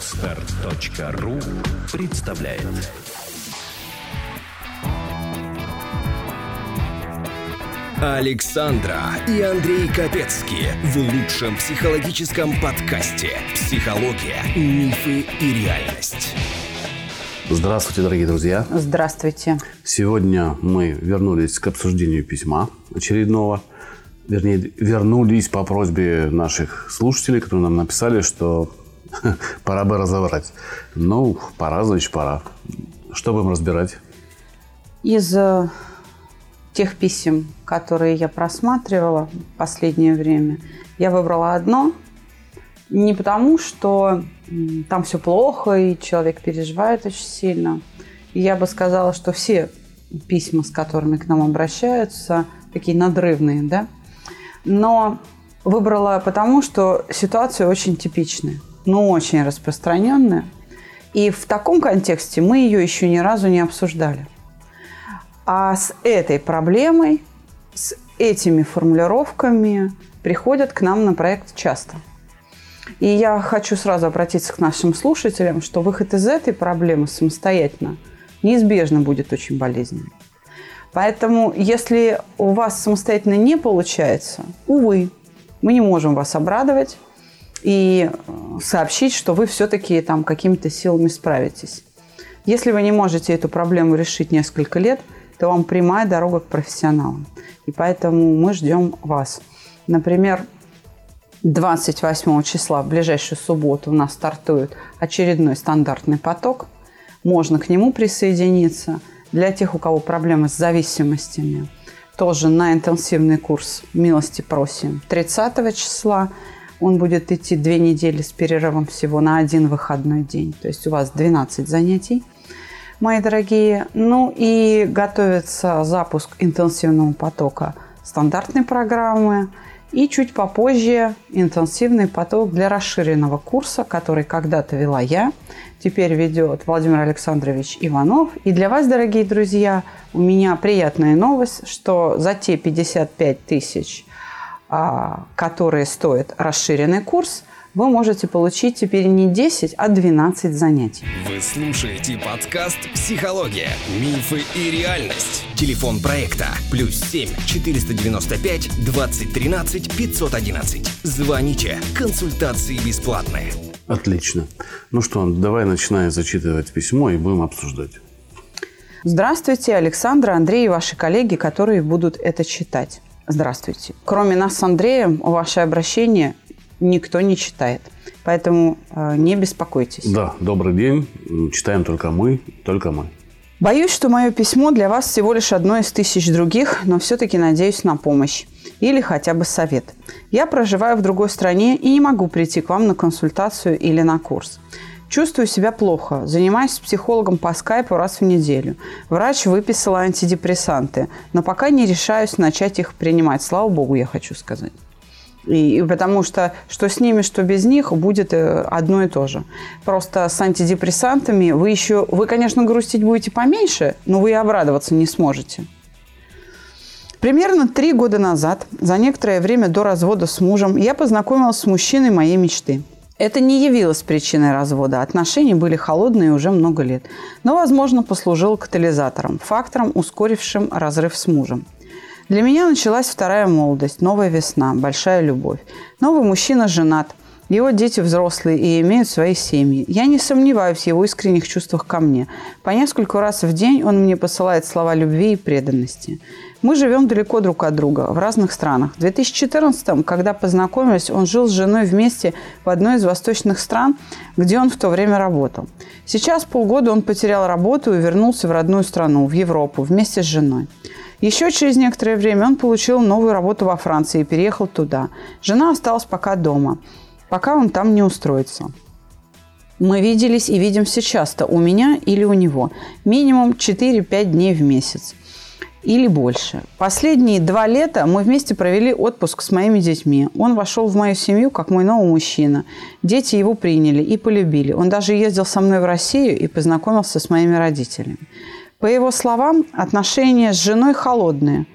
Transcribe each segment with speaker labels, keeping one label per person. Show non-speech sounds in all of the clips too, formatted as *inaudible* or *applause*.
Speaker 1: Отстар.ру представляет Александра и Андрей Капецки в лучшем психологическом подкасте «Психология, мифы и реальность».
Speaker 2: Здравствуйте, дорогие друзья.
Speaker 3: Здравствуйте.
Speaker 2: Сегодня мы вернулись к обсуждению письма очередного. Вернее, вернулись по просьбе наших слушателей, которые нам написали, что *laughs* пора бы разобрать. Ну, пора, значит, пора. Что будем разбирать?
Speaker 3: Из э, тех писем, которые я просматривала в последнее время, я выбрала одно. Не потому, что там все плохо, и человек переживает очень сильно. я бы сказала, что все письма, с которыми к нам обращаются, такие надрывные, да. Но выбрала потому, что ситуация очень типичная, но очень распространенная. И в таком контексте мы ее еще ни разу не обсуждали. А с этой проблемой, с этими формулировками приходят к нам на проект часто. И я хочу сразу обратиться к нашим слушателям, что выход из этой проблемы самостоятельно неизбежно будет очень болезненным. Поэтому, если у вас самостоятельно не получается, увы, мы не можем вас обрадовать и сообщить, что вы все-таки там какими-то силами справитесь. Если вы не можете эту проблему решить несколько лет, то вам прямая дорога к профессионалам. И поэтому мы ждем вас. Например, 28 числа, в ближайшую субботу, у нас стартует очередной стандартный поток. Можно к нему присоединиться. Для тех, у кого проблемы с зависимостями, тоже на интенсивный курс «Милости просим» 30 числа. Он будет идти две недели с перерывом всего на один выходной день. То есть у вас 12 занятий, мои дорогие. Ну и готовится запуск интенсивного потока стандартной программы – и чуть попозже интенсивный поток для расширенного курса, который когда-то вела я, теперь ведет Владимир Александрович Иванов. И для вас, дорогие друзья, у меня приятная новость, что за те 55 тысяч, которые стоит расширенный курс, вы можете получить теперь не 10, а 12 занятий.
Speaker 1: Вы слушаете подкаст «Психология. Мифы и реальность». Телефон проекта плюс 7 495 2013 511. Звоните. Консультации бесплатные.
Speaker 2: Отлично. Ну что, давай начинай зачитывать письмо и будем обсуждать.
Speaker 3: Здравствуйте, Александра, Андрей и ваши коллеги, которые будут это читать. Здравствуйте. Кроме нас с Андреем, ваше обращение никто не читает. Поэтому э, не беспокойтесь.
Speaker 2: Да, добрый день. Читаем только мы, только мы.
Speaker 3: Боюсь, что мое письмо для вас всего лишь одно из тысяч других, но все-таки надеюсь на помощь или хотя бы совет. Я проживаю в другой стране и не могу прийти к вам на консультацию или на курс. Чувствую себя плохо. Занимаюсь с психологом по скайпу раз в неделю. Врач выписала антидепрессанты, но пока не решаюсь начать их принимать. Слава богу, я хочу сказать. И, потому что что с ними, что без них будет э, одно и то же. Просто с антидепрессантами вы еще, вы, конечно, грустить будете поменьше, но вы и обрадоваться не сможете. Примерно три года назад, за некоторое время до развода с мужем, я познакомилась с мужчиной моей мечты. Это не явилось причиной развода. Отношения были холодные уже много лет. Но, возможно, послужило катализатором, фактором, ускорившим разрыв с мужем. Для меня началась вторая молодость, новая весна, большая любовь. Новый мужчина женат, его дети взрослые и имеют свои семьи. Я не сомневаюсь в его искренних чувствах ко мне. По несколько раз в день он мне посылает слова любви и преданности. Мы живем далеко друг от друга, в разных странах. В 2014 когда познакомились, он жил с женой вместе в одной из восточных стран, где он в то время работал. Сейчас полгода он потерял работу и вернулся в родную страну, в Европу, вместе с женой. Еще через некоторое время он получил новую работу во Франции и переехал туда. Жена осталась пока дома, пока он там не устроится. Мы виделись и видимся часто, у меня или у него. Минимум 4-5 дней в месяц или больше. Последние два лета мы вместе провели отпуск с моими детьми. Он вошел в мою семью как мой новый мужчина. Дети его приняли и полюбили. Он даже ездил со мной в Россию и познакомился с моими родителями. По его словам, отношения с женой холодные.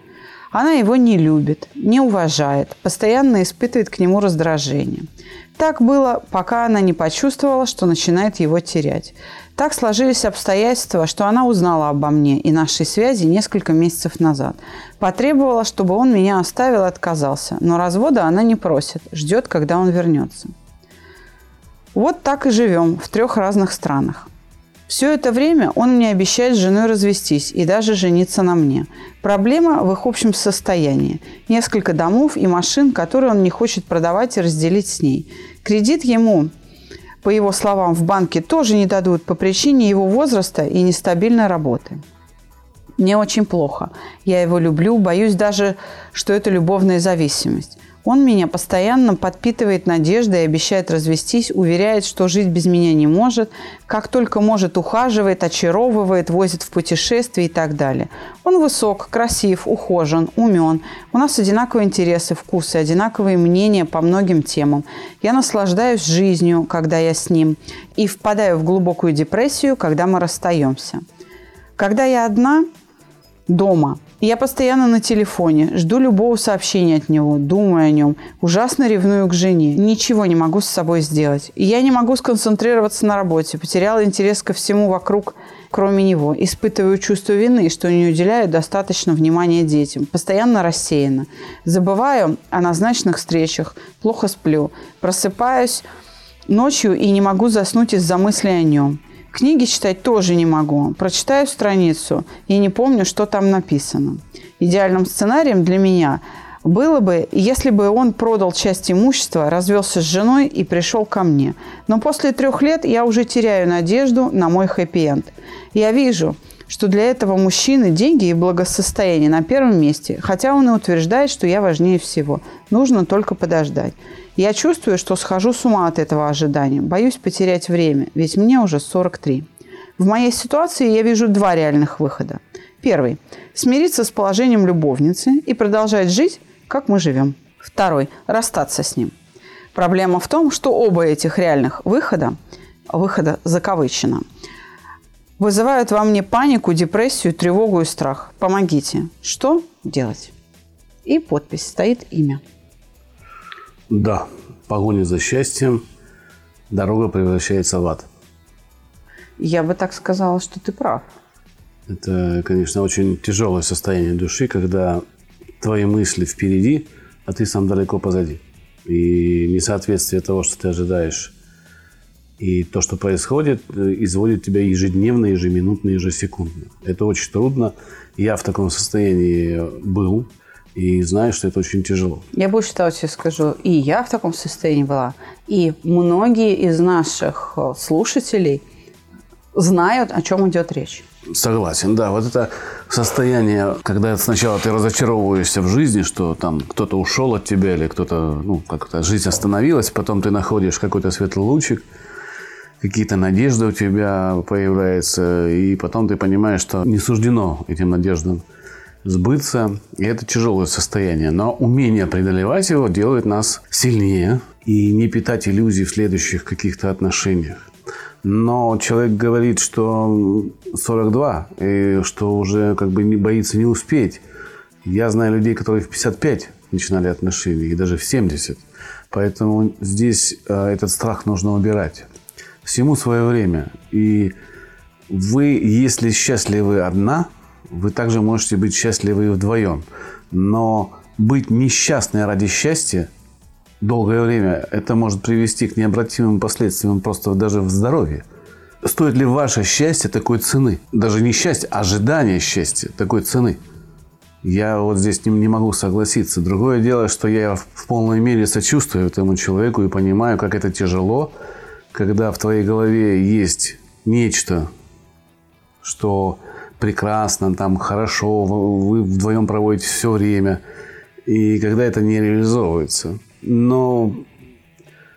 Speaker 3: Она его не любит, не уважает, постоянно испытывает к нему раздражение. Так было, пока она не почувствовала, что начинает его терять. Так сложились обстоятельства, что она узнала обо мне и нашей связи несколько месяцев назад. Потребовала, чтобы он меня оставил и отказался. Но развода она не просит, ждет, когда он вернется. Вот так и живем в трех разных странах. Все это время он мне обещает с женой развестись и даже жениться на мне. Проблема в их общем состоянии. Несколько домов и машин, которые он не хочет продавать и разделить с ней. Кредит ему, по его словам, в банке тоже не дадут по причине его возраста и нестабильной работы. Мне очень плохо. Я его люблю, боюсь даже, что это любовная зависимость. Он меня постоянно подпитывает надеждой и обещает развестись, уверяет, что жить без меня не может, как только может ухаживает, очаровывает, возит в путешествия и так далее. Он высок, красив, ухожен, умен. У нас одинаковые интересы, вкусы, одинаковые мнения по многим темам. Я наслаждаюсь жизнью, когда я с ним, и впадаю в глубокую депрессию, когда мы расстаемся. Когда я одна, дома – я постоянно на телефоне, жду любого сообщения от него, думаю о нем, ужасно ревную к жене. Ничего не могу с собой сделать. Я не могу сконцентрироваться на работе, потеряла интерес ко всему вокруг, кроме него. Испытываю чувство вины, что не уделяю достаточно внимания детям. Постоянно рассеяна. Забываю о назначенных встречах, плохо сплю. Просыпаюсь ночью и не могу заснуть из-за мысли о нем. Книги читать тоже не могу. Прочитаю страницу и не помню, что там написано. Идеальным сценарием для меня было бы, если бы он продал часть имущества, развелся с женой и пришел ко мне. Но после трех лет я уже теряю надежду на мой хэппи-энд. Я вижу, что для этого мужчины деньги и благосостояние на первом месте, хотя он и утверждает, что я важнее всего. Нужно только подождать. Я чувствую, что схожу с ума от этого ожидания. Боюсь потерять время, ведь мне уже 43. В моей ситуации я вижу два реальных выхода. Первый – смириться с положением любовницы и продолжать жить, как мы живем. Второй – расстаться с ним. Проблема в том, что оба этих реальных выхода, выхода закавычено, вызывают во мне панику, депрессию, тревогу и страх. Помогите. Что делать? И подпись стоит имя.
Speaker 2: Да, погоня за счастьем, дорога превращается в ад.
Speaker 3: Я бы так сказала, что ты прав.
Speaker 2: Это, конечно, очень тяжелое состояние души, когда твои мысли впереди, а ты сам далеко позади. И несоответствие того, что ты ожидаешь, и то, что происходит, изводит тебя ежедневно, ежеминутно, ежесекундно. Это очень трудно. Я в таком состоянии был и знаю, что это очень тяжело.
Speaker 3: Я больше того тебе скажу. И я в таком состоянии была. И многие из наших э, слушателей знают, о чем идет речь.
Speaker 2: Согласен, да. Вот это состояние, когда сначала ты разочаровываешься в жизни, что там кто-то ушел от тебя или кто-то, ну, как-то жизнь остановилась, потом ты находишь какой-то светлый лучик, какие-то надежды у тебя появляются, и потом ты понимаешь, что не суждено этим надеждам сбыться. И это тяжелое состояние. Но умение преодолевать его делает нас сильнее и не питать иллюзий в следующих каких-то отношениях. Но человек говорит, что 42, и что уже как бы не боится не успеть. Я знаю людей, которые в 55 начинали отношения, и даже в 70. Поэтому здесь э, этот страх нужно убирать. Всему свое время. И вы, если счастливы одна, вы также можете быть счастливы вдвоем. Но быть несчастной ради счастья долгое время, это может привести к необратимым последствиям просто даже в здоровье. Стоит ли ваше счастье такой цены? Даже не счастье, а ожидание счастья такой цены. Я вот здесь не, не могу согласиться. Другое дело, что я в полной мере сочувствую этому человеку и понимаю, как это тяжело, когда в твоей голове есть нечто, что прекрасно, там хорошо, вы вдвоем проводите все время, и когда это не реализовывается. Но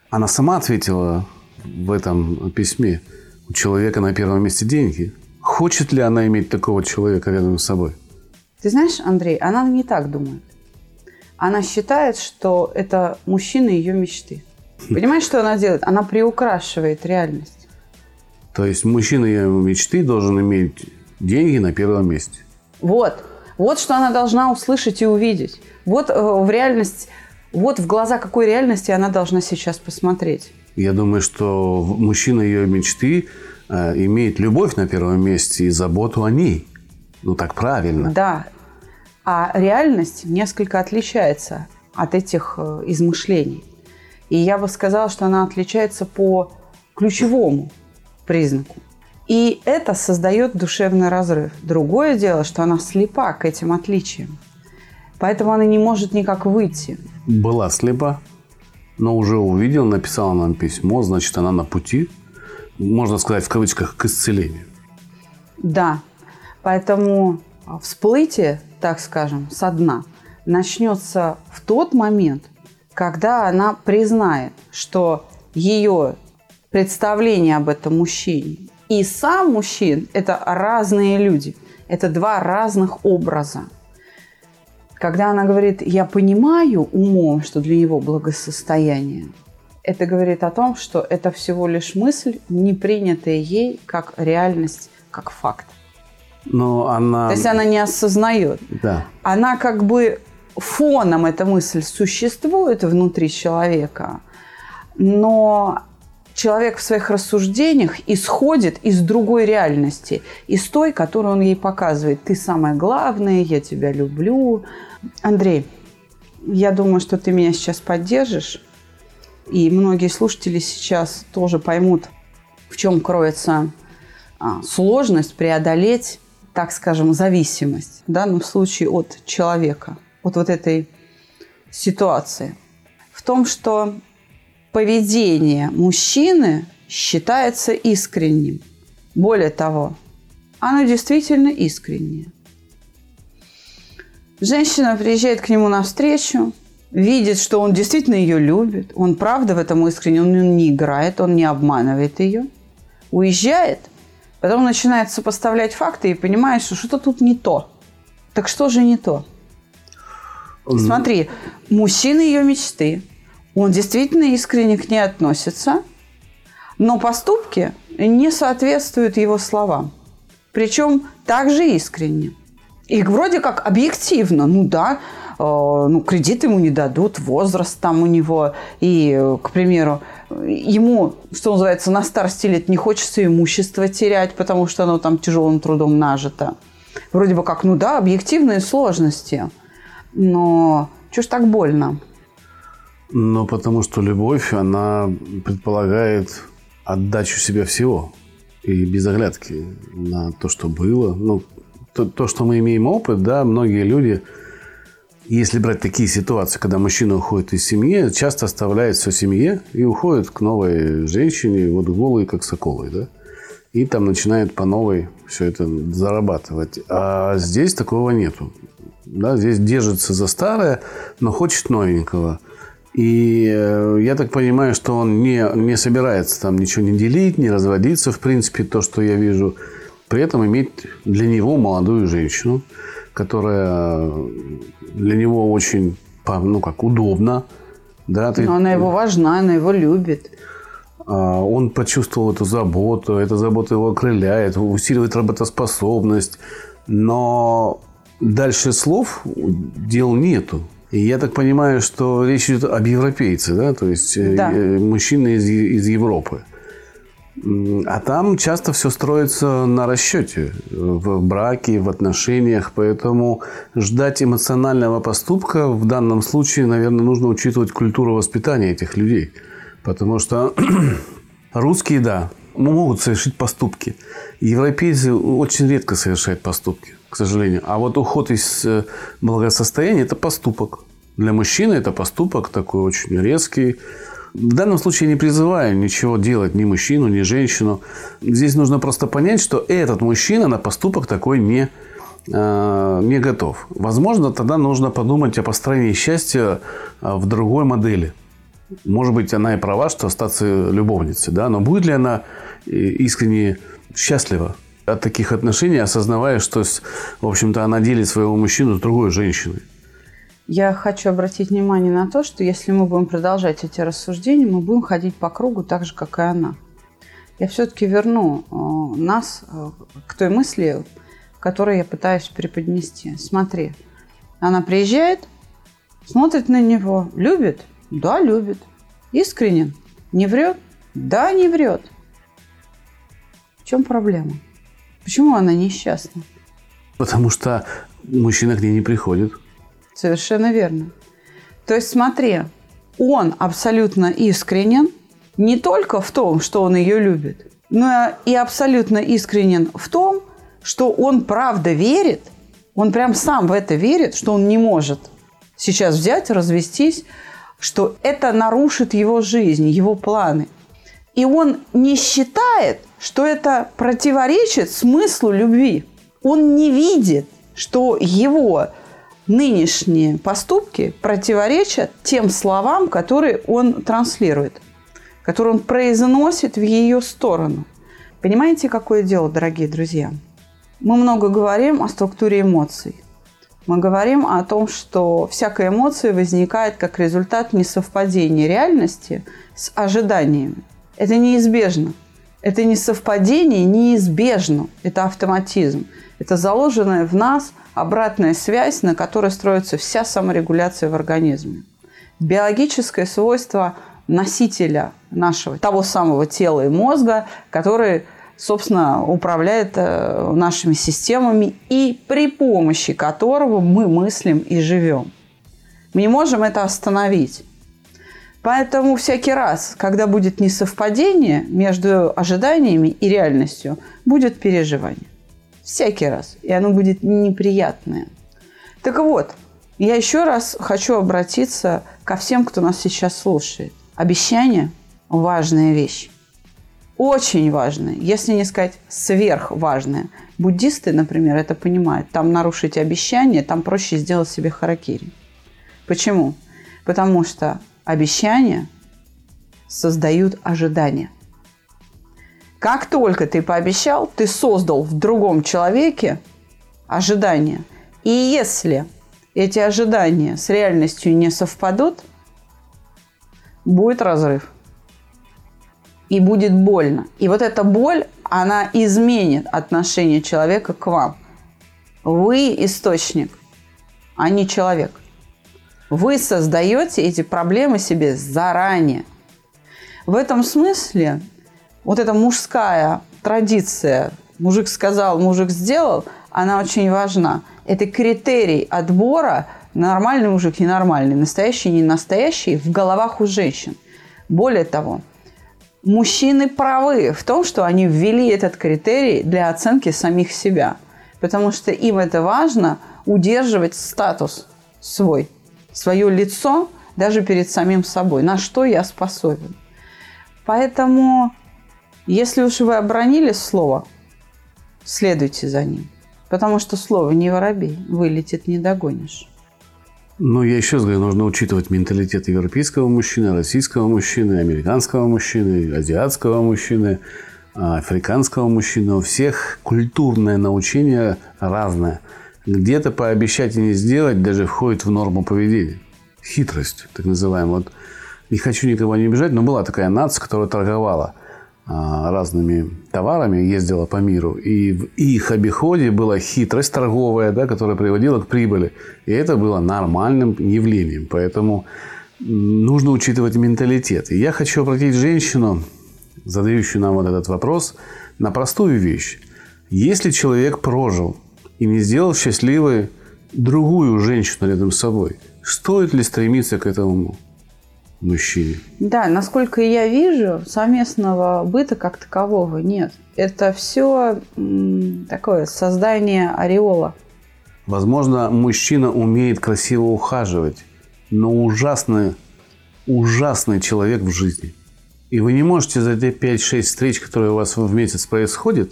Speaker 2: она сама ответила в этом письме, у человека на первом месте деньги. Хочет ли она иметь такого человека рядом с собой?
Speaker 3: Ты знаешь, Андрей, она не так думает. Она считает, что это мужчина ее мечты. Понимаешь, что она делает? Она приукрашивает реальность.
Speaker 2: То есть мужчина ее мечты должен иметь деньги на первом месте.
Speaker 3: Вот. Вот что она должна услышать и увидеть. Вот э, в реальность, вот в глаза какой реальности она должна сейчас посмотреть.
Speaker 2: Я думаю, что мужчина ее мечты э, имеет любовь на первом месте и заботу о ней. Ну так правильно.
Speaker 3: Да. А реальность несколько отличается от этих э, измышлений. И я бы сказала, что она отличается по ключевому признаку. И это создает душевный разрыв. Другое дело, что она слепа к этим отличиям. Поэтому она не может никак выйти.
Speaker 2: Была слепа, но уже увидела, написала нам письмо, значит, она на пути, можно сказать, в кавычках, к исцелению.
Speaker 3: Да, поэтому всплытие, так скажем, со дна начнется в тот момент, когда она признает, что ее представление об этом мужчине и сам мужчин – это разные люди, это два разных образа. Когда она говорит «я понимаю умом, что для него благосостояние», это говорит о том, что это всего лишь мысль, не принятая ей как реальность, как факт.
Speaker 2: Но она...
Speaker 3: То есть она не осознает.
Speaker 2: Да.
Speaker 3: Она как бы фоном эта мысль существует внутри человека, но человек в своих рассуждениях исходит из другой реальности, из той, которую он ей показывает. Ты самое главное, я тебя люблю. Андрей, я думаю, что ты меня сейчас поддержишь. И многие слушатели сейчас тоже поймут, в чем кроется а, сложность преодолеть, так скажем, зависимость в данном случае от человека, от вот этой ситуации. В том, что поведение мужчины считается искренним. Более того, оно действительно искреннее. Женщина приезжает к нему навстречу, видит, что он действительно ее любит, он правда в этом искренне, он не играет, он не обманывает ее, уезжает, потом начинает сопоставлять факты и понимает, что что-то тут не то. Так что же не то? Смотри, мужчина ее мечты, он действительно искренне к ней относится, но поступки не соответствуют его словам. Причем также искренне. И вроде как объективно, ну да, э, ну, кредит ему не дадут, возраст там у него, и, к примеру, ему, что называется, на старости лет не хочется имущество терять, потому что оно там тяжелым трудом нажито. Вроде бы как, ну да, объективные сложности, но что ж так больно?
Speaker 2: Ну, потому что любовь, она предполагает отдачу себя всего и без оглядки на то, что было. Ну, то, то, что мы имеем опыт, да, многие люди, если брать такие ситуации, когда мужчина уходит из семьи, часто оставляет все семье и уходит к новой женщине, вот голой, как соколой, да, и там начинает по новой все это зарабатывать. А здесь такого нету. Да, здесь держится за старое, но хочет новенького. И э, я так понимаю, что он не, не собирается там ничего не делить, не разводиться, в принципе, то, что я вижу. При этом иметь для него молодую женщину, которая для него очень, ну как, удобна. Да,
Speaker 3: ты, Но она его важна, она его любит.
Speaker 2: А, он почувствовал эту заботу, эта забота его окрыляет, усиливает работоспособность. Но дальше слов дел нету. И я так понимаю, что речь идет об европейце, да, то есть э, да. мужчины из, из Европы. А там часто все строится на расчете в браке, в отношениях, поэтому ждать эмоционального поступка в данном случае, наверное, нужно учитывать культуру воспитания этих людей. Потому что *clears throat* русские, да, могут совершить поступки. Европейцы очень редко совершают поступки к сожалению. А вот уход из э, благосостояния – это поступок. Для мужчины это поступок такой очень резкий. В данном случае не призываю ничего делать ни мужчину, ни женщину. Здесь нужно просто понять, что этот мужчина на поступок такой не, э, не готов. Возможно, тогда нужно подумать о построении счастья э, в другой модели. Может быть, она и права, что остаться любовницей, да, но будет ли она искренне счастлива от таких отношений, осознавая, что, в общем-то, она делит своего мужчину с другой женщиной.
Speaker 3: Я хочу обратить внимание на то, что если мы будем продолжать эти рассуждения, мы будем ходить по кругу так же, как и она. Я все-таки верну э, нас э, к той мысли, который я пытаюсь преподнести. Смотри, она приезжает, смотрит на него, любит? Да, любит. Искренен? Не врет? Да, не врет. В чем проблема? Почему она несчастна?
Speaker 2: Потому что мужчина к ней не приходит.
Speaker 3: Совершенно верно. То есть смотри, он абсолютно искренен не только в том, что он ее любит, но и абсолютно искренен в том, что он правда верит, он прям сам в это верит, что он не может сейчас взять, развестись, что это нарушит его жизнь, его планы. И он не считает, что это противоречит смыслу любви. Он не видит, что его нынешние поступки противоречат тем словам, которые он транслирует, которые он произносит в ее сторону. Понимаете, какое дело, дорогие друзья? Мы много говорим о структуре эмоций. Мы говорим о том, что всякая эмоция возникает как результат несовпадения реальности с ожиданиями. Это неизбежно. Это не совпадение, неизбежно. Это автоматизм. Это заложенная в нас обратная связь, на которой строится вся саморегуляция в организме. Биологическое свойство носителя нашего, того самого тела и мозга, который, собственно, управляет э, нашими системами и при помощи которого мы мыслим и живем. Мы не можем это остановить. Поэтому всякий раз, когда будет несовпадение между ожиданиями и реальностью, будет переживание. Всякий раз. И оно будет неприятное. Так вот, я еще раз хочу обратиться ко всем, кто нас сейчас слушает. Обещание – важная вещь. Очень важная, если не сказать сверхважная. Буддисты, например, это понимают. Там нарушить обещание, там проще сделать себе харакири. Почему? Потому что обещания создают ожидания. Как только ты пообещал, ты создал в другом человеке ожидания. И если эти ожидания с реальностью не совпадут, будет разрыв. И будет больно. И вот эта боль, она изменит отношение человека к вам. Вы источник, а не человек. Вы создаете эти проблемы себе заранее. В этом смысле вот эта мужская традиция «мужик сказал, мужик сделал», она очень важна. Это критерий отбора нормальный мужик, ненормальный, настоящий, не настоящий в головах у женщин. Более того, мужчины правы в том, что они ввели этот критерий для оценки самих себя. Потому что им это важно удерживать статус свой, свое лицо даже перед самим собой. На что я способен. Поэтому если уж вы обронили слово, следуйте за ним. Потому что слово не воробей, вылетит не догонишь.
Speaker 2: Ну, я еще раз говорю, нужно учитывать менталитет европейского мужчины, российского мужчины, американского мужчины, азиатского мужчины, африканского мужчины. У всех культурное научение разное. Где-то пообещать и не сделать даже входит в норму поведения. Хитрость, так называемая. Вот не хочу никого не обижать, но была такая нация, которая торговала – а, разными товарами, ездила по миру. И в их обиходе была хитрость торговая, да, которая приводила к прибыли. И это было нормальным явлением. Поэтому нужно учитывать менталитет. И я хочу обратить женщину, задающую нам вот этот вопрос, на простую вещь. Если человек прожил и не сделал счастливой другую женщину рядом с собой, стоит ли стремиться к этому мужчине.
Speaker 3: Да, насколько я вижу, совместного быта как такового нет. Это все такое создание ореола.
Speaker 2: Возможно, мужчина умеет красиво ухаживать, но ужасный, ужасный человек в жизни. И вы не можете за те 5-6 встреч, которые у вас в месяц происходят,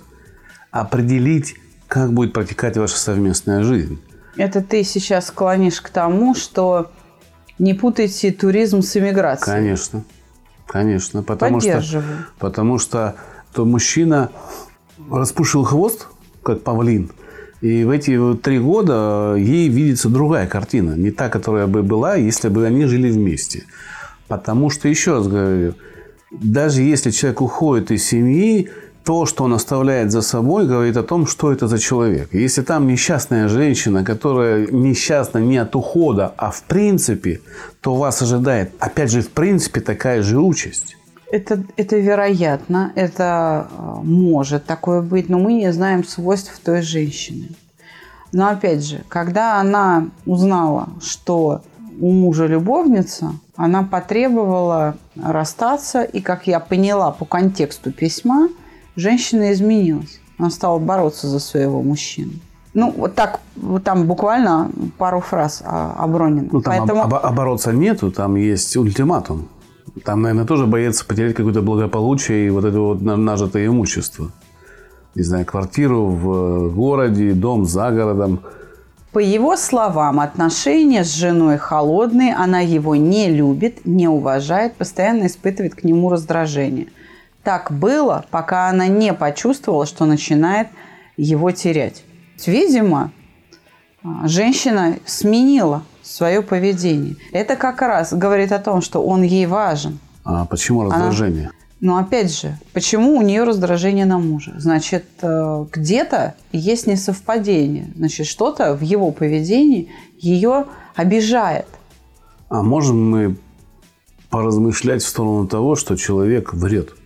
Speaker 2: определить, как будет протекать ваша совместная жизнь.
Speaker 3: Это ты сейчас склонишь к тому, что не путайте туризм с иммиграцией.
Speaker 2: Конечно. Конечно. Потому что, потому что то мужчина распушил хвост, как павлин, и в эти три года ей видится другая картина, не та, которая бы была, если бы они жили вместе. Потому что, еще раз говорю, даже если человек уходит из семьи, то, что он оставляет за собой, говорит о том, что это за человек. Если там несчастная женщина, которая несчастна не от ухода, а в принципе, то вас ожидает, опять же, в принципе, такая же участь.
Speaker 3: Это, это вероятно, это э, может такое быть, но мы не знаем свойств той женщины. Но опять же, когда она узнала, что у мужа любовница, она потребовала расстаться, и, как я поняла по контексту письма, женщина изменилась. Она стала бороться за своего мужчину. Ну, вот так, вот там буквально пару фраз обронено.
Speaker 2: Ну, там Поэтому... об, обороться нету, там есть ультиматум. Там, наверное, тоже боится потерять какое-то благополучие и вот это вот нажитое имущество. Не знаю, квартиру в городе, дом за городом –
Speaker 3: по его словам, отношения с женой холодные, она его не любит, не уважает, постоянно испытывает к нему раздражение. Так было, пока она не почувствовала, что начинает его терять. Видимо, а, женщина сменила свое поведение. Это как раз говорит о том, что он ей важен.
Speaker 2: А почему раздражение? Она...
Speaker 3: Но опять же, почему у нее раздражение на мужа? Значит, э, где-то есть несовпадение. Значит, что-то в его поведении ее обижает.
Speaker 2: А можем мы поразмышлять в сторону того, что человек врет?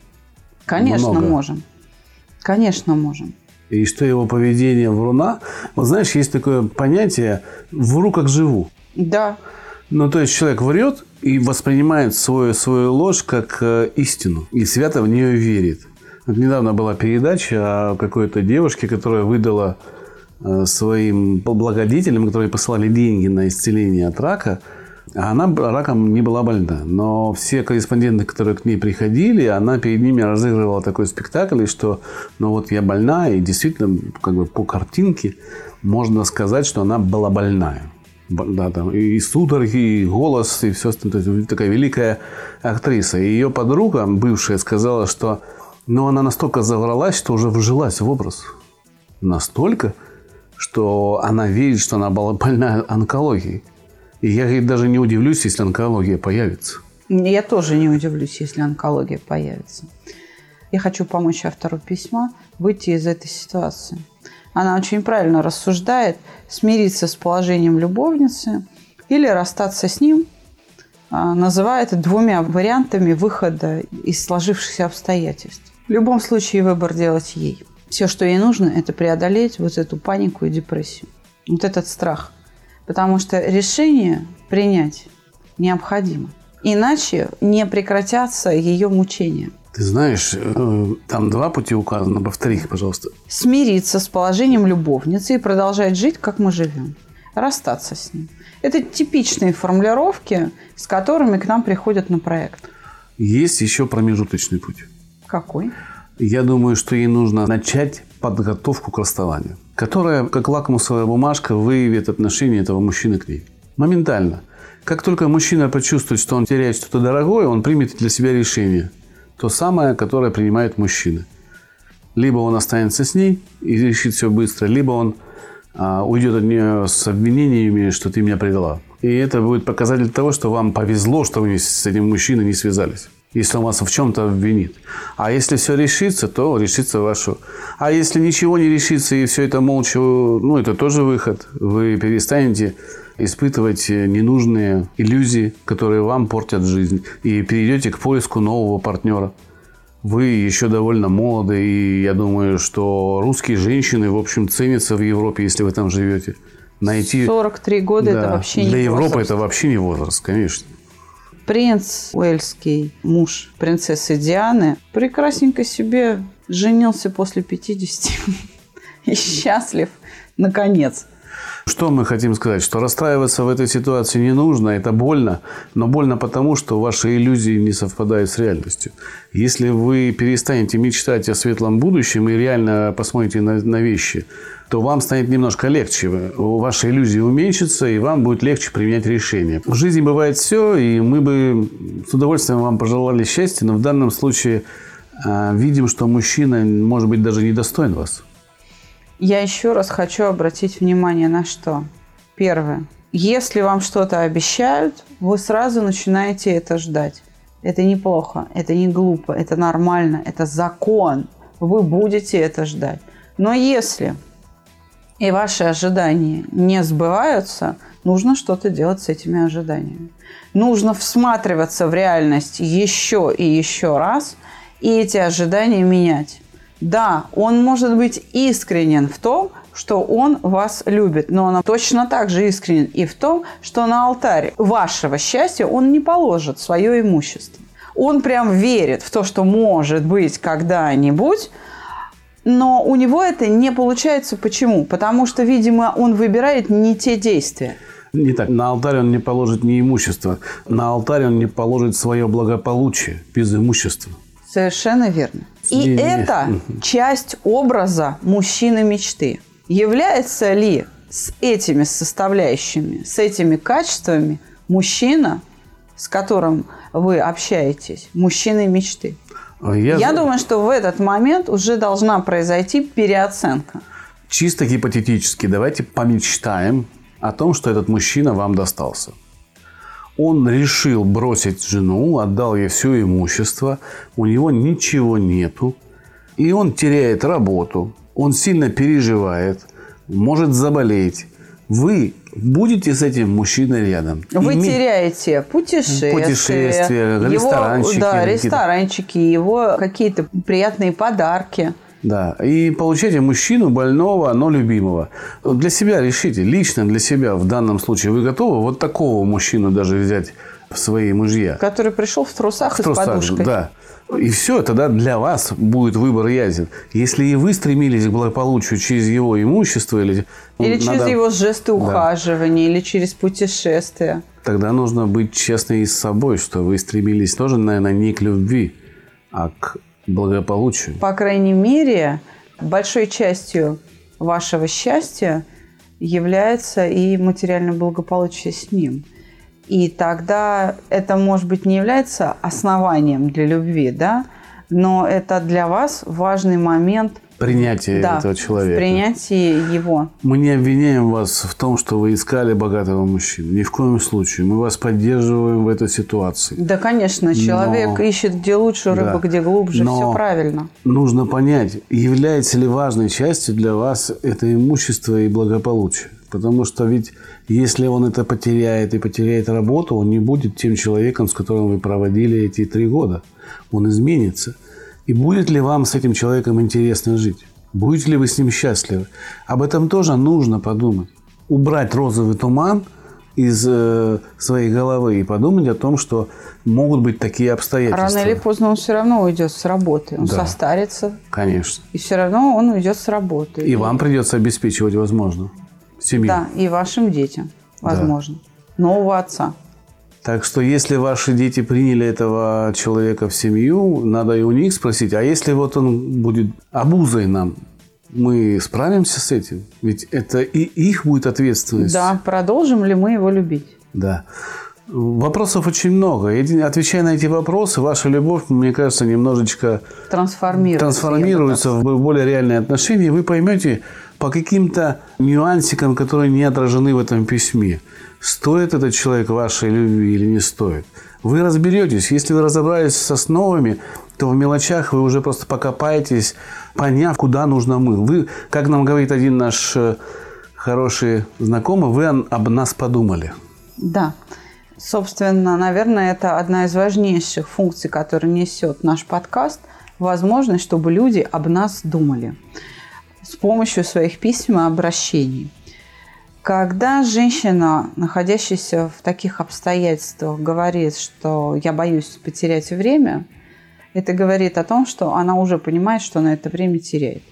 Speaker 3: Конечно, Много. можем. Конечно, можем.
Speaker 2: И что его поведение вруна... Вот знаешь, есть такое понятие «вру, как живу».
Speaker 3: Да.
Speaker 2: Ну, то есть человек врет и воспринимает свою, свою ложь как э, истину. И свято в нее верит. Вот недавно была передача о какой-то девушке, которая выдала э, своим благодетелям, которые посылали деньги на исцеление от рака, а она раком не была больна. Но все корреспонденты, которые к ней приходили, она перед ними разыгрывала такой спектакль, что ну вот я больна, и действительно, как бы по картинке можно сказать, что она была больная да, там, и судороги, и голос, и все остальное. Такая великая актриса. И ее подруга, бывшая, сказала, что ну, она настолько завралась, что уже вжилась в образ. Настолько, что она верит, что она была больна онкологией. И я даже не удивлюсь, если онкология появится.
Speaker 3: Я тоже не удивлюсь, если онкология появится. Я хочу помочь автору письма выйти из этой ситуации она очень правильно рассуждает, смириться с положением любовницы или расстаться с ним, а, называя это двумя вариантами выхода из сложившихся обстоятельств. В любом случае выбор делать ей. Все, что ей нужно, это преодолеть вот эту панику и депрессию. Вот этот страх. Потому что решение принять необходимо. Иначе не прекратятся ее мучения.
Speaker 2: Ты знаешь, э, там два пути указаны, повтори их, пожалуйста.
Speaker 3: Смириться с положением любовницы и продолжать жить, как мы живем. Расстаться с ним. Это типичные формулировки, с которыми к нам приходят на проект.
Speaker 2: Есть еще промежуточный путь.
Speaker 3: Какой?
Speaker 2: Я думаю, что ей нужно начать подготовку к расставанию, которая, как лакмусовая бумажка, выявит отношение этого мужчины к ней. Моментально. Как только мужчина почувствует, что он теряет что-то дорогое, он примет для себя решение – то самое, которое принимает мужчина. Либо он останется с ней и решит все быстро, либо он а, уйдет от нее с обвинениями, что ты меня предала. И это будет показатель того, что вам повезло, что вы с этим мужчиной не связались. Если он вас в чем-то обвинит. А если все решится, то решится вашу. А если ничего не решится и все это молча, ну, это тоже выход. Вы перестанете испытывать ненужные иллюзии, которые вам портят жизнь, и перейдете к поиску нового партнера. Вы еще довольно молоды, и я думаю, что русские женщины, в общем, ценятся в Европе, если вы там живете.
Speaker 3: Найти... 43 года да, это вообще
Speaker 2: не Для Европы возраст. это вообще не возраст, конечно.
Speaker 3: Принц Уэльский, муж принцессы Дианы, прекрасненько себе женился после 50 *laughs* и счастлив, наконец.
Speaker 2: Что мы хотим сказать? Что расстраиваться в этой ситуации не нужно, это больно, но больно потому, что ваши иллюзии не совпадают с реальностью. Если вы перестанете мечтать о светлом будущем и реально посмотрите на, на вещи, то вам станет немножко легче. Ваши иллюзии уменьшатся, и вам будет легче применять решения. В жизни бывает все, и мы бы с удовольствием вам пожелали счастья, но в данном случае э, видим, что мужчина, может быть, даже недостоин вас.
Speaker 3: Я еще раз хочу обратить внимание на что. Первое. Если вам что-то обещают, вы сразу начинаете это ждать. Это неплохо, это не глупо, это нормально, это закон. вы будете это ждать. Но если и ваши ожидания не сбываются, нужно что-то делать с этими ожиданиями. Нужно всматриваться в реальность еще и еще раз и эти ожидания менять. Да, он может быть искренен в том, что он вас любит, но он точно так же искренен и в том, что на алтарь вашего счастья он не положит свое имущество. Он прям верит в то, что может быть когда-нибудь, но у него это не получается. Почему? Потому что, видимо, он выбирает не те действия.
Speaker 2: Не так. На алтарь он не положит не имущество. На алтарь он не положит свое благополучие без имущества.
Speaker 3: Совершенно верно. И
Speaker 2: Не- не-
Speaker 3: это
Speaker 2: Мгм.
Speaker 3: часть образа мужчины мечты. Является ли с этими составляющими, с этими качествами мужчина, с которым вы общаетесь, мужчиной мечты?
Speaker 2: Я,
Speaker 3: Я думаю, что в этот момент уже должна произойти переоценка.
Speaker 2: чисто гипотетически давайте помечтаем о том, что этот мужчина вам достался. Он решил бросить жену, отдал ей все имущество, у него ничего нету, и он теряет работу, он сильно переживает, может заболеть. Вы будете с этим мужчиной рядом.
Speaker 3: Вы
Speaker 2: Име-
Speaker 3: теряете путешествия,
Speaker 2: Путешествия,
Speaker 3: его,
Speaker 2: ресторанчики
Speaker 3: да, ресторанчики, его какие-то приятные подарки.
Speaker 2: Да, и получаете мужчину больного, но любимого. Для себя решите, лично для себя в данном случае вы готовы вот такого мужчину даже взять в свои мужья?
Speaker 3: Который пришел в трусах
Speaker 2: В
Speaker 3: и с
Speaker 2: трусах,
Speaker 3: подушкой.
Speaker 2: Да. И все, тогда для вас будет выбор ясен. Если и вы стремились к благополучию через его имущество или... ну,
Speaker 3: Или через
Speaker 2: надо-
Speaker 3: его жесты ухаживания, или через путешествия.
Speaker 2: Тогда нужно быть честной и с собой, что вы стремились тоже, наверное, не к любви, а к благополучию.
Speaker 3: По крайней мере, большой частью вашего счастья является и материальное благополучие с ним. И тогда это, может быть, не является основанием для любви, да, но это для вас важный момент
Speaker 2: Принятие
Speaker 3: да,
Speaker 2: этого человека.
Speaker 3: принятии его.
Speaker 2: Мы не обвиняем вас в том, что вы искали богатого мужчину. Ни в коем случае. Мы вас поддерживаем в этой ситуации.
Speaker 3: Да, конечно, человек
Speaker 2: Но-
Speaker 3: ищет где лучше, рыба
Speaker 2: Да.
Speaker 3: где глубже,
Speaker 2: Но-
Speaker 3: все правильно.
Speaker 2: Нужно понять, является ли важной частью для вас это имущество и благополучие. Потому что ведь если он это потеряет и потеряет работу, он не будет тем человеком, с которым вы проводили эти три года. Он изменится. И будет ли вам с этим человеком интересно жить? Будете ли вы с ним счастливы? Об этом тоже нужно подумать. Убрать розовый туман из э, своей головы и подумать о том, что могут быть такие обстоятельства.
Speaker 3: Рано или поздно он все равно уйдет с работы. Он
Speaker 2: Да.
Speaker 3: состарится,
Speaker 2: Конечно.
Speaker 3: и все равно он уйдет с работы.
Speaker 2: И вам придется обеспечивать, возможно, семью.
Speaker 3: Да, и вашим детям, возможно. Нового отца.
Speaker 2: Так что, если ваши дети приняли этого человека в семью, надо и у них спросить, а если вот он будет обузой нам, мы справимся с этим? Ведь это и их будет ответственность.
Speaker 3: Да, продолжим ли мы его любить?
Speaker 2: Да. Вопросов очень много. И Отвечая на эти вопросы, ваша любовь, мне кажется, немножечко
Speaker 3: Трансформируется.
Speaker 2: трансформируется в более реальные отношения, и вы поймете по каким-то нюансикам, которые не отражены в этом письме, стоит этот человек вашей любви или не стоит. Вы разберетесь. Если вы разобрались с основами, то в мелочах вы уже просто покопаетесь, поняв, куда нужно мы. Вы, как нам говорит один наш э, хороший знакомый, вы об- нас подумали.
Speaker 3: Да. Собственно, наверное, это одна из важнейших функций, которую несет наш подкаст. Возможность, чтобы люди об нас думали с помощью своих писем и обращений. Когда женщина, находящаяся в таких обстоятельствах, говорит, что я боюсь потерять время, это говорит о том, что она уже понимает, что она это время теряет.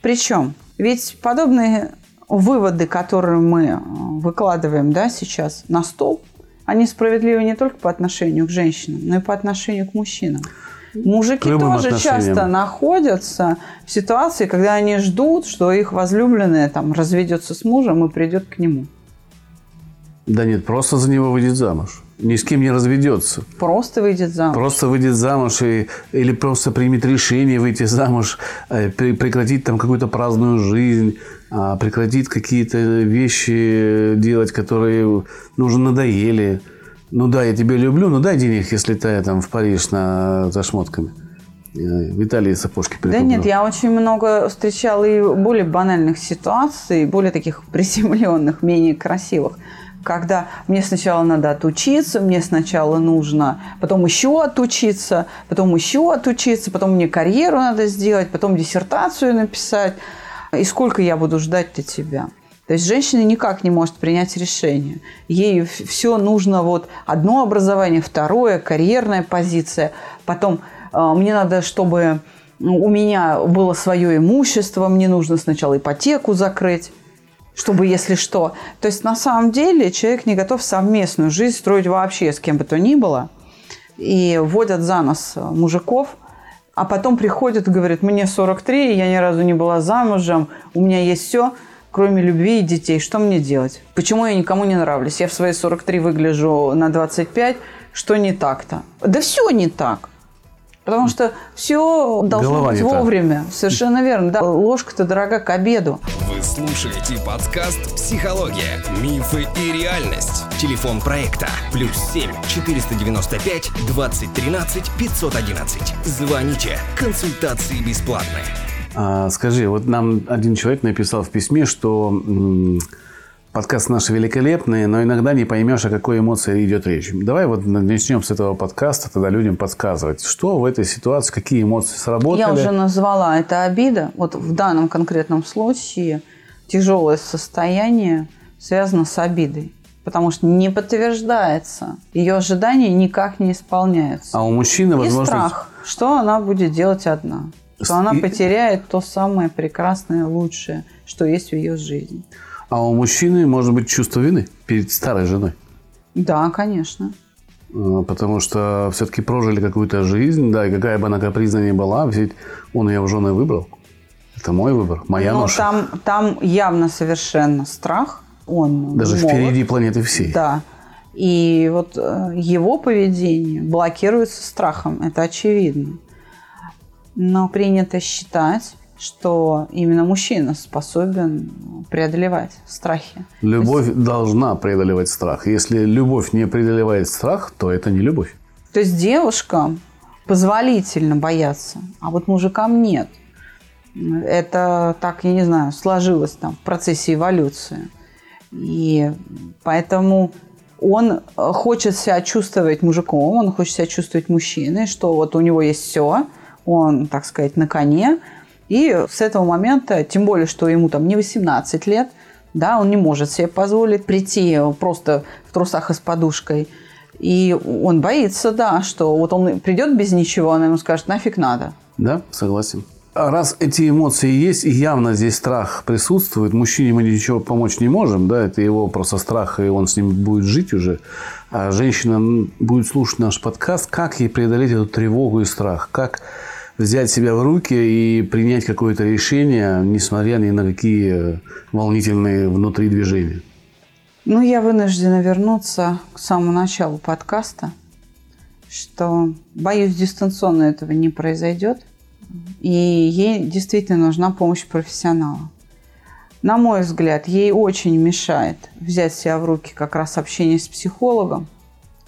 Speaker 3: Причем, ведь подобные выводы, которые мы э, выкладываем да, сейчас на стол, они справедливы не только по отношению к женщинам, но и по отношению к мужчинам. Мужики тоже
Speaker 2: отношениям.
Speaker 3: часто находятся в ситуации, когда они ждут, что их возлюбленная там разведется с мужем и придет к нему.
Speaker 2: Да нет, просто за него выйдет замуж. Ни с кем не разведется.
Speaker 3: Просто выйдет замуж.
Speaker 2: Просто выйдет замуж и, или просто примет решение выйти замуж, э, пре- прекратить там какую-то праздную жизнь, а, прекратит какие-то вещи делать, которые ну, уже надоели. Ну да, я тебя люблю, ну дай денег, я слетаю там в Париж на, за шмотками. в Италии сапожки
Speaker 3: Да
Speaker 2: прикупил.
Speaker 3: нет, я очень много встречала и более банальных ситуаций, более таких *laughs* приземленных, менее красивых. Когда мне сначала надо отучиться, мне сначала нужно потом еще отучиться, потом еще отучиться, потом мне карьеру надо сделать, потом диссертацию написать. И сколько я буду ждать-то тебя? То есть женщина никак не может принять решение. Ей все нужно вот одно образование, второе, карьерная позиция. Потом э, мне надо, чтобы ну, у меня было свое имущество, мне нужно сначала ипотеку закрыть чтобы если что. То есть на самом деле человек не готов совместную жизнь строить вообще с кем бы то ни было. И вводят за нос мужиков, а потом приходит и говорит, мне 43, я ни разу не была замужем, у меня есть все, кроме любви и детей. Что мне делать? Почему я никому не нравлюсь? Я в свои 43 выгляжу на 25. Что не так-то? Да все не так. Потому что все должно
Speaker 2: Голова
Speaker 3: быть вовремя. Совершенно верно. Да, ложка-то дорога к обеду.
Speaker 1: Вы слушаете подкаст «Психология. Мифы и реальность». Телефон проекта «Плюс 7 495 2013 511». Звоните. Консультации бесплатные.
Speaker 2: А, скажи, вот нам один человек написал в письме, что подкаст наш великолепный, но иногда не поймешь, о какой эмоции идет речь. Давай вот начнем с этого подкаста, тогда людям подсказывать, что в этой ситуации, какие эмоции сработали.
Speaker 3: Я уже назвала это обида. Вот в данном конкретном случае тяжелое состояние связано с обидой. Потому что не подтверждается. Ее ожидания никак не исполняются.
Speaker 2: А у мужчины,
Speaker 3: И
Speaker 2: возможно,
Speaker 3: страх, что она будет делать одна. Что она
Speaker 2: И-
Speaker 3: потеряет то самое прекрасное, лучшее, что есть в ее жизни.
Speaker 2: а у мужчины может быть чувство вины перед старой женой.
Speaker 3: Да, конечно.
Speaker 2: А, Потому что все-таки прожили какую-то жизнь, да, и какая бы она капризная ни была, ведь он ее в жены выбрал. Это мой выбор, моя
Speaker 3: Но
Speaker 2: ноша.
Speaker 3: там, там явно совершенно страх. Он
Speaker 2: Даже
Speaker 3: молод.
Speaker 2: впереди планеты всей.
Speaker 3: Да. И вот э, его поведение блокируется страхом, это очевидно. Но принято считать, что именно мужчина способен преодолевать страхи.
Speaker 2: Любовь должна преодолевать страх. Если любовь не преодолевает страх, то это не любовь.
Speaker 3: То есть девушкам позволительно бояться, а вот мужикам нет. Это так, я не знаю, сложилось там в процессе эволюции. И поэтому он э, хочет себя чувствовать мужиком, он хочет себя чувствовать мужчиной, что вот у него есть все, он, так сказать, на коне. И с этого момента, тем более, что ему там не 18 лет, да, он не может себе позволить прийти просто в трусах и с подушкой. И он боится, да, что вот он придет без ничего, она ему скажет, нафиг надо.
Speaker 2: Да, согласен. А раз эти эмоции есть, и явно здесь страх присутствует, мужчине мы ничего помочь не можем, да, это его просто страх, и он с ним будет жить уже. А женщина будет слушать наш подкаст, как ей преодолеть эту тревогу и страх, как взять себя в руки и принять какое-то решение, несмотря ни на какие волнительные внутри движения.
Speaker 3: Ну, я вынуждена вернуться к самому началу подкаста, что, боюсь, дистанционно этого не произойдет. И ей действительно нужна помощь профессионала. На мой взгляд, ей очень мешает взять себя в руки как раз общение с психологом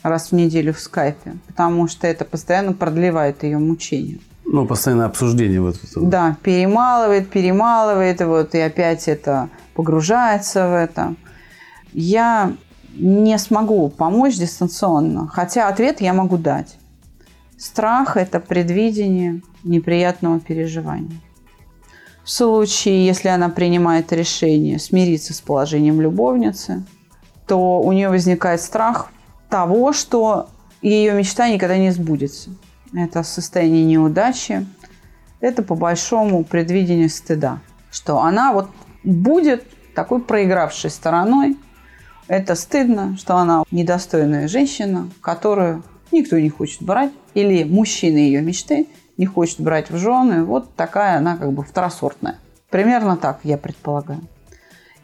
Speaker 3: раз в неделю в скайпе, потому что это постоянно продлевает ее мучения.
Speaker 2: Ну, постоянное обсуждение вот этого.
Speaker 3: Да, перемалывает, перемалывает, вот и опять это погружается в это. Я не смогу помочь дистанционно, хотя ответ я могу дать. Страх – это предвидение неприятного переживания. В случае, если она принимает решение смириться с положением любовницы, то у нее возникает страх того, что ее мечта никогда не сбудется. Это состояние неудачи, это по большому предвидение стыда, что она вот будет такой проигравшей стороной. Это стыдно, что она недостойная женщина, которую никто не хочет брать, или мужчина ее мечты не хочет брать в жены. Вот такая она как бы второсортная. Примерно так, я предполагаю.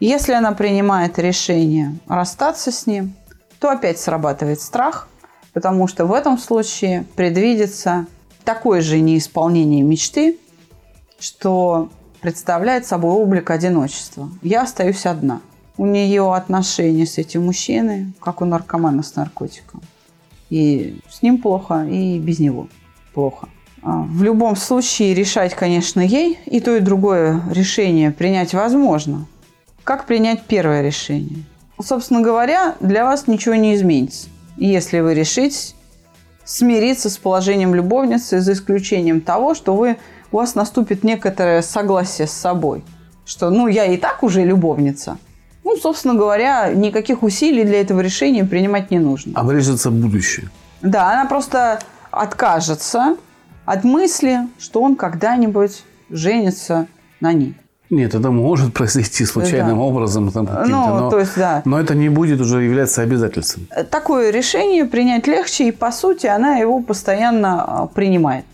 Speaker 3: Если она принимает решение расстаться с ним, то опять срабатывает страх, потому что в этом случае предвидится такое же неисполнение мечты, что представляет собой облик одиночества. Я остаюсь одна. У нее отношения с этим мужчиной, как у наркомана с наркотиком. И с ним плохо, и без него плохо. А, в любом случае решать, конечно, ей, и то, и другое решение принять возможно. Как принять первое решение? Собственно говоря, для вас ничего не изменится, если вы решите смириться с положением любовницы, за исключением того, что вы, у вас наступит некоторое согласие с собой, что, ну, я и так уже любовница. Ну, собственно говоря, никаких усилий для этого решения принимать не нужно.
Speaker 2: Обрежется будущее.
Speaker 3: Да, она просто откажется от мысли, что он когда-нибудь женится на ней.
Speaker 2: Нет, это может *laughs* произойти случайным
Speaker 3: Да.
Speaker 2: образом. Там,
Speaker 3: Ну,
Speaker 2: но,
Speaker 3: то есть, да.
Speaker 2: но это не будет уже являться обязательством.
Speaker 3: Такое решение принять легче, и, по сути, она его постоянно а, принимает.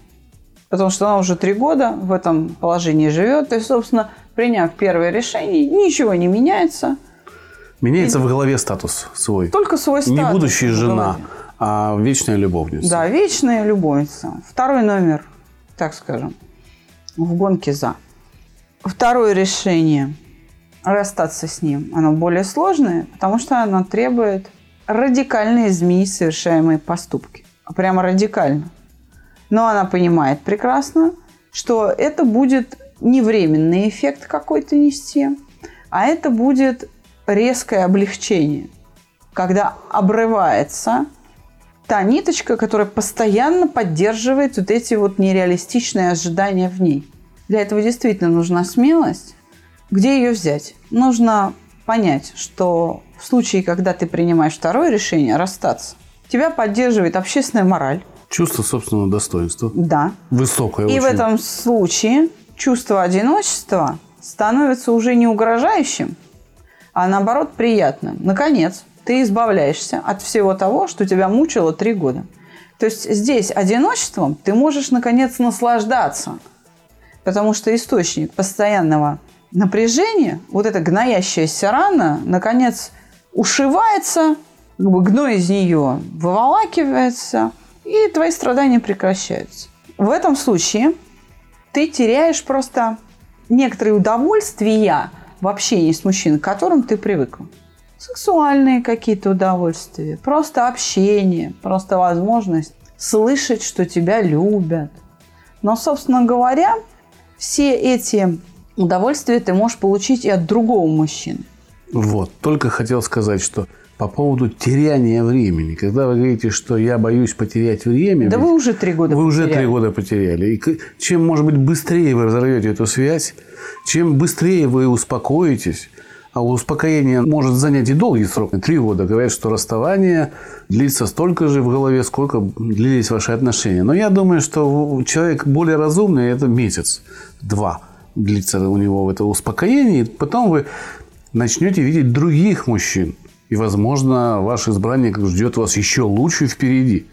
Speaker 3: Потому что она уже три года в этом положении живет. И, собственно, приняв первое решение, ничего не меняется.
Speaker 2: Меняется в голове статус свой.
Speaker 3: Только свой статус.
Speaker 2: Не будущая жена, а вечная любовница.
Speaker 3: Да, вечная любовница. Второй номер, так скажем, в гонке за. Второе решение расстаться с ним, оно более сложное, потому что оно требует радикально изменить совершаемые поступки. Прямо радикально. Но она понимает прекрасно, что это будет не временный эффект какой-то нести, а это будет резкое облегчение, когда обрывается та ниточка, которая постоянно поддерживает вот эти вот нереалистичные ожидания в ней. Для этого действительно нужна смелость. Где ее взять? Нужно понять, что в случае, когда ты принимаешь второе решение, расстаться, тебя поддерживает общественная мораль.
Speaker 2: Чувство собственного достоинства.
Speaker 3: Да.
Speaker 2: Высокое
Speaker 3: И
Speaker 2: очень.
Speaker 3: в этом случае чувство одиночества становится уже не угрожающим, а наоборот приятным. Наконец, ты избавляешься от всего того, что тебя мучило три года. То есть здесь одиночеством ты можешь наконец наслаждаться, потому что источник постоянного напряжения, вот эта гноящаяся рана, наконец ушивается, как бы гной из нее выволакивается, и твои страдания прекращаются. В этом случае ты теряешь просто некоторые удовольствия в общении с мужчиной, к которым ты привыкла. Сексуальные какие-то удовольствия, просто общение, просто возможность слышать, что тебя любят. Но, собственно говоря, все эти удовольствия ты можешь получить и от другого мужчины.
Speaker 2: Вот. Только хотел сказать, что по поводу теряния времени. Когда вы говорите, что я боюсь потерять время,
Speaker 3: Да вы уже три года
Speaker 2: вы уже три года потеряли. И чем, может быть, быстрее вы разорвете эту связь, чем быстрее вы успокоитесь, а успокоение может занять и долгий срок. Три года. Говорят, что расставание длится столько же в голове, сколько длились ваши отношения. Но я думаю, что человек более разумный – это месяц, два длится у него это успокоение. Потом вы начнете видеть других мужчин. И, возможно, ваш избранник ждет вас еще лучше впереди.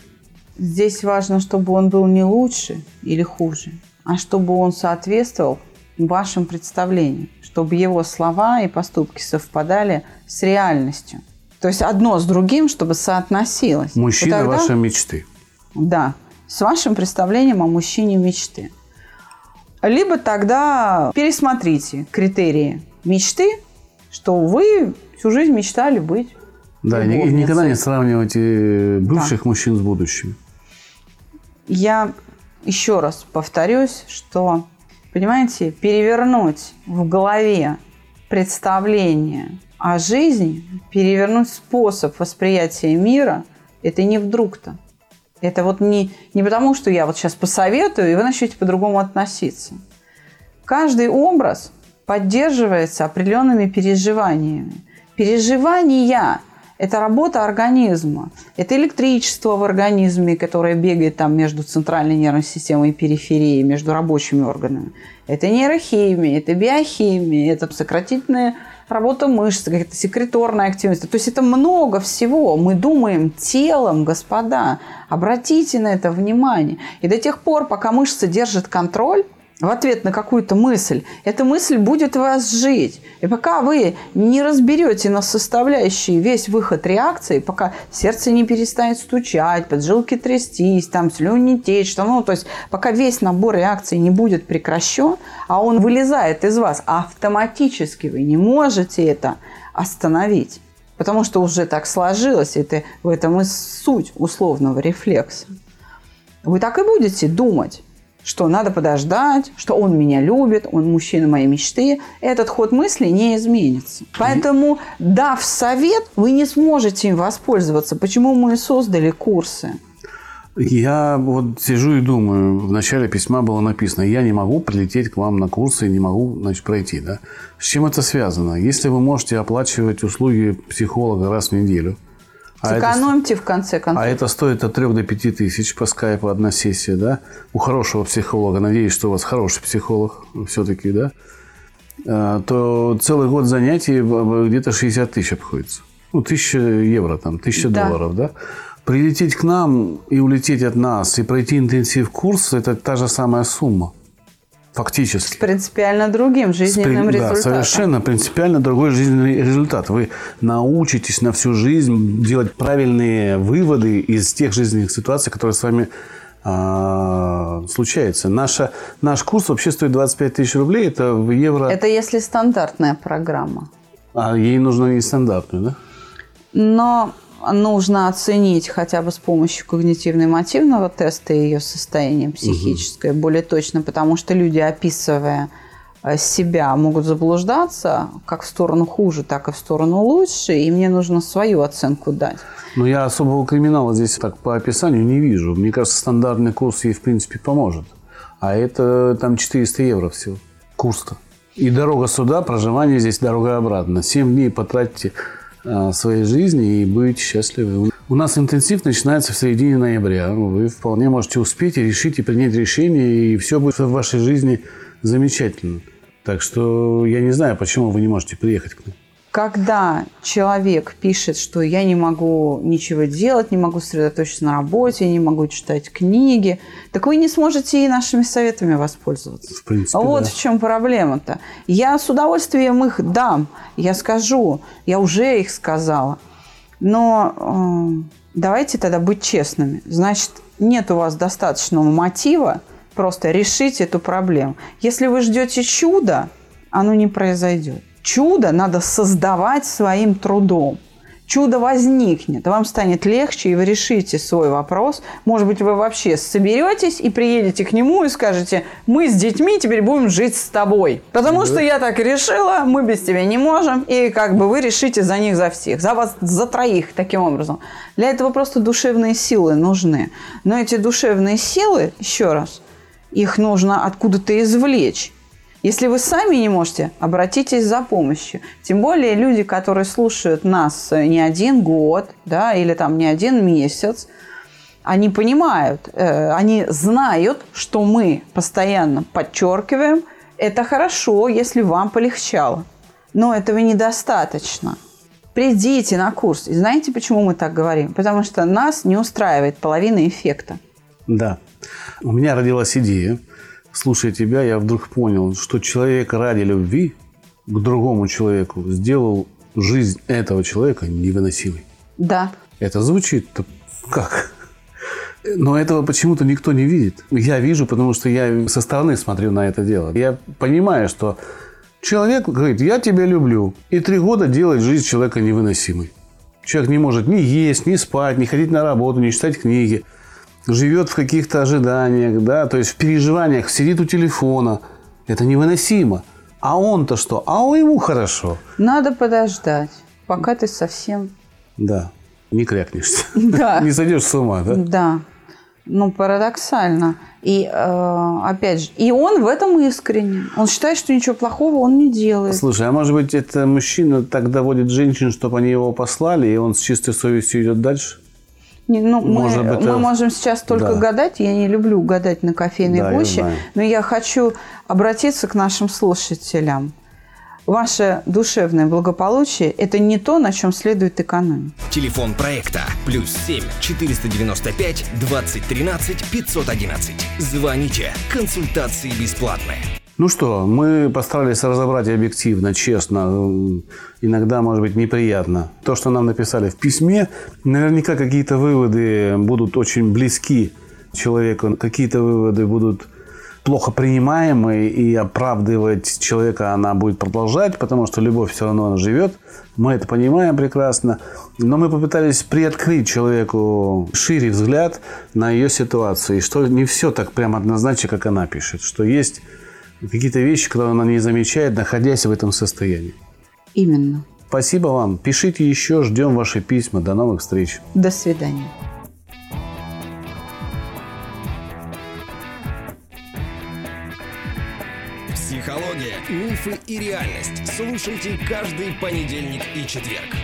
Speaker 3: Здесь важно, чтобы он был не лучше или хуже, а чтобы он соответствовал вашим представлениям, чтобы его слова и поступки совпадали с реальностью. То есть одно с другим, чтобы соотносилось.
Speaker 2: Мужчина
Speaker 3: тогда-
Speaker 2: вашей мечты.
Speaker 3: Да, с вашим представлением о мужчине мечты. Либо тогда пересмотрите критерии мечты, что вы всю жизнь мечтали быть.
Speaker 2: Да, и никогда не сравнивайте бывших мужчин с будущим.
Speaker 3: Я еще раз повторюсь, что, понимаете, перевернуть в голове представление о жизни, перевернуть способ восприятия мира, это не вдруг-то. Это вот не, не потому, что я вот сейчас посоветую, и вы начнете по-другому относиться. Каждый образ поддерживается определенными переживаниями. Переживания – это работа организма. Это электричество в организме, которое бегает там между центральной нервной системой и периферией, между рабочими органами. Это нейрохимия, это биохимия, это сократительная работа мышц, какая-то секреторная активность. То есть это много всего. Мы думаем телом, господа. Обратите на это внимание. И до тех пор, пока мышца держит контроль, в ответ на какую-то мысль, эта мысль будет вас жить. И пока вы не разберете на составляющие весь выход реакции, пока сердце не перестанет стучать, поджилки трястись, там слюни течь, там, ну, то есть пока весь набор реакций не будет прекращен, а он вылезает из вас, автоматически вы не можете это остановить. Потому что уже так сложилось, это, в этом и суть условного рефлекса. Вы так и будете думать. Что надо подождать, что он меня любит, он мужчина моей мечты, этот ход мысли не изменится. Поэтому, дав совет, вы не сможете им воспользоваться. Почему мы создали курсы?
Speaker 2: Я вот сижу и думаю, в начале письма было написано, я не могу прилететь к вам на курсы, не могу значит, пройти. Да? С чем это связано? Если вы можете оплачивать услуги психолога раз в неделю,
Speaker 3: а Сэкономьте, это, в конце концов.
Speaker 2: А это стоит от 3 до 5 тысяч по скайпу одна сессия, да? У хорошего психолога, надеюсь, что у вас хороший психолог все-таки, да? А, то целый год занятий где-то 60 тысяч обходится. Ну, 1000 евро там, 1000 да. долларов, да? Прилететь к нам и улететь от нас, и пройти интенсив курс – это та же самая сумма. Фактически.
Speaker 3: С принципиально другим жизненным Спри... результатом.
Speaker 2: Да, совершенно принципиально другой жизненный результат. Вы научитесь на всю жизнь делать правильные выводы из тех жизненных ситуаций, которые с вами а, случается. Наша, наш курс вообще стоит 25 тысяч рублей. Это в евро...
Speaker 3: Это если стандартная программа.
Speaker 2: А ей нужно не стандартную, да?
Speaker 3: Но нужно оценить хотя бы с помощью когнитивно-эмотивного теста ее состояние психическое угу. более точно, потому что люди, описывая э, себя, могут заблуждаться как в сторону хуже, так и в сторону лучше, и мне нужно свою оценку дать.
Speaker 2: Но я особого криминала здесь так по описанию не вижу. Мне кажется, стандартный курс ей, в принципе, поможет. А это там 400 евро всего. Курс-то. И дорога сюда, проживание здесь, дорога обратно. 7 дней потратите своей жизни и быть счастливы. У нас интенсив начинается в середине ноября. Вы вполне можете успеть и решить, и принять решение, и все будет в вашей жизни замечательно. Так что я не знаю, почему вы не можете приехать к нам
Speaker 3: когда человек пишет, что я не могу ничего делать, не могу сосредоточиться на работе, не могу читать книги, так вы не сможете и нашими советами воспользоваться.
Speaker 2: В принципе,
Speaker 3: вот
Speaker 2: да.
Speaker 3: в чем проблема-то. Я с удовольствием их дам, я скажу, я уже их сказала. Но э, давайте тогда быть честными. Значит, нет у вас достаточного мотива просто решить эту проблему. Если вы ждете чуда, оно не произойдет. Чудо надо создавать своим трудом. Чудо возникнет, вам станет легче, и вы решите свой вопрос. Может быть, вы вообще соберетесь и приедете к нему и скажете, мы с детьми теперь будем жить с тобой. Потому да. что я так решила, мы без тебя не можем, и как бы вы решите за них, за всех, за вас, за троих таким образом. Для этого просто душевные силы нужны. Но эти душевные силы, еще раз, их нужно откуда-то извлечь. Если вы сами не можете, обратитесь за помощью. Тем более люди, которые слушают нас не один год, да, или там не один месяц, они понимают, э, они знают, что мы постоянно подчеркиваем, это хорошо, если вам полегчало. Но этого недостаточно. Придите на курс. И знаете, почему мы так говорим? Потому что нас не устраивает половина эффекта.
Speaker 2: Да. У меня родилась идея – слушая тебя, я вдруг понял, что человек ради любви к другому человеку сделал жизнь этого человека невыносимой.
Speaker 3: Да.
Speaker 2: Это звучит как? Но этого почему-то никто не видит. Я вижу, потому что я со стороны смотрю на это дело. Я понимаю, что человек говорит, я тебя люблю. И три года делает жизнь человека невыносимой. Человек не может ни есть, ни спать, ни ходить на работу, ни читать книги живет в каких-то ожиданиях, да, то есть в переживаниях, сидит у телефона. Это невыносимо. А он-то что? А он ему хорошо.
Speaker 3: Надо подождать, пока ты совсем...
Speaker 2: Да, не крякнешься.
Speaker 3: Да. *laughs*
Speaker 2: Не сойдешь с ума, да?
Speaker 3: Да. Ну, парадоксально. И э, опять же, и он в этом искренне. Он считает, что ничего плохого он не делает.
Speaker 2: Слушай, а может быть, это мужчина так доводит женщин, чтобы они его послали, и он с чистой совестью идет дальше?
Speaker 3: Не, ну, Может мы, быть, мы можем сейчас только да. гадать. Я не люблю гадать на кофейной да, гуще, но я хочу обратиться к нашим слушателям. Ваше душевное благополучие – это не то, на чем следует экономить.
Speaker 1: Телефон проекта плюс 7 495 2013 511. Звоните. Консультации бесплатные.
Speaker 2: Ну что, мы постарались разобрать объективно, честно, иногда, может быть, неприятно. То, что нам написали в письме, наверняка какие-то выводы будут очень близки человеку, какие-то выводы будут плохо принимаемой, и оправдывать человека она будет продолжать, потому что любовь все равно она живет. Мы это понимаем прекрасно. Но мы попытались приоткрыть человеку шире взгляд на ее ситуацию. И что не все так прямо однозначно, как она пишет. Что есть какие-то вещи, которые она не замечает, находясь в этом состоянии.
Speaker 3: Именно.
Speaker 2: Спасибо вам. Пишите еще, ждем ваши письма. До новых встреч.
Speaker 3: До свидания.
Speaker 1: Психология, мифы и реальность. Слушайте каждый понедельник и четверг.